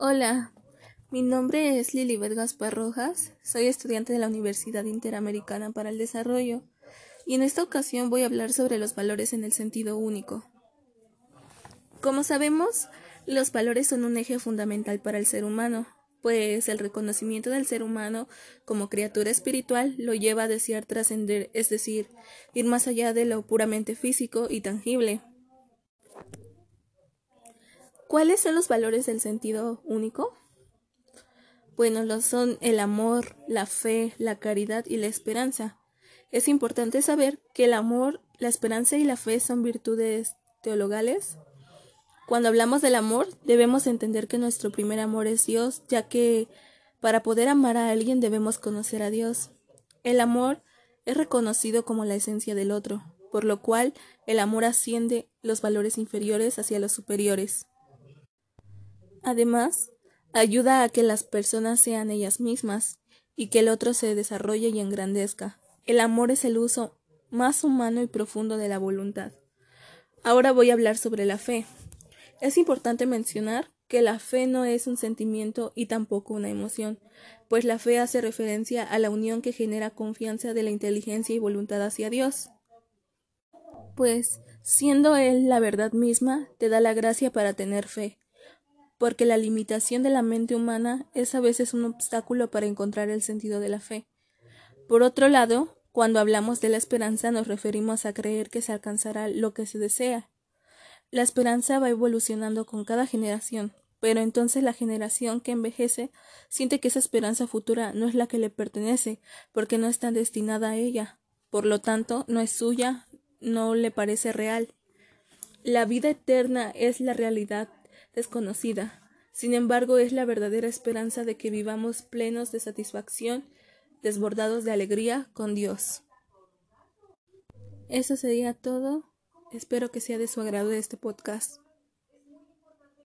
Hola, mi nombre es Lilibet Gaspar Rojas, soy estudiante de la Universidad Interamericana para el Desarrollo y en esta ocasión voy a hablar sobre los valores en el sentido único. Como sabemos, los valores son un eje fundamental para el ser humano, pues el reconocimiento del ser humano como criatura espiritual lo lleva a desear trascender, es decir, ir más allá de lo puramente físico y tangible. ¿Cuáles son los valores del sentido único? Bueno, los son el amor, la fe, la caridad y la esperanza. Es importante saber que el amor, la esperanza y la fe son virtudes teologales. Cuando hablamos del amor, debemos entender que nuestro primer amor es Dios, ya que para poder amar a alguien debemos conocer a Dios. El amor es reconocido como la esencia del otro, por lo cual el amor asciende los valores inferiores hacia los superiores. Además, ayuda a que las personas sean ellas mismas y que el otro se desarrolle y engrandezca. El amor es el uso más humano y profundo de la voluntad. Ahora voy a hablar sobre la fe. Es importante mencionar que la fe no es un sentimiento y tampoco una emoción, pues la fe hace referencia a la unión que genera confianza de la inteligencia y voluntad hacia Dios. Pues, siendo Él la verdad misma, te da la gracia para tener fe, porque la limitación de la mente humana es a veces un obstáculo para encontrar el sentido de la fe. Por otro lado, cuando hablamos de la esperanza nos referimos a creer que se alcanzará lo que se desea. La esperanza va evolucionando con cada generación, pero entonces la generación que envejece siente que esa esperanza futura no es la que le pertenece, porque no está destinada a ella. Por lo tanto, no es suya, no le parece real. La vida eterna es la realidad desconocida. Sin embargo, es la verdadera esperanza de que vivamos plenos de satisfacción, desbordados de alegría con Dios. Eso sería todo. Espero que sea de su agrado este podcast.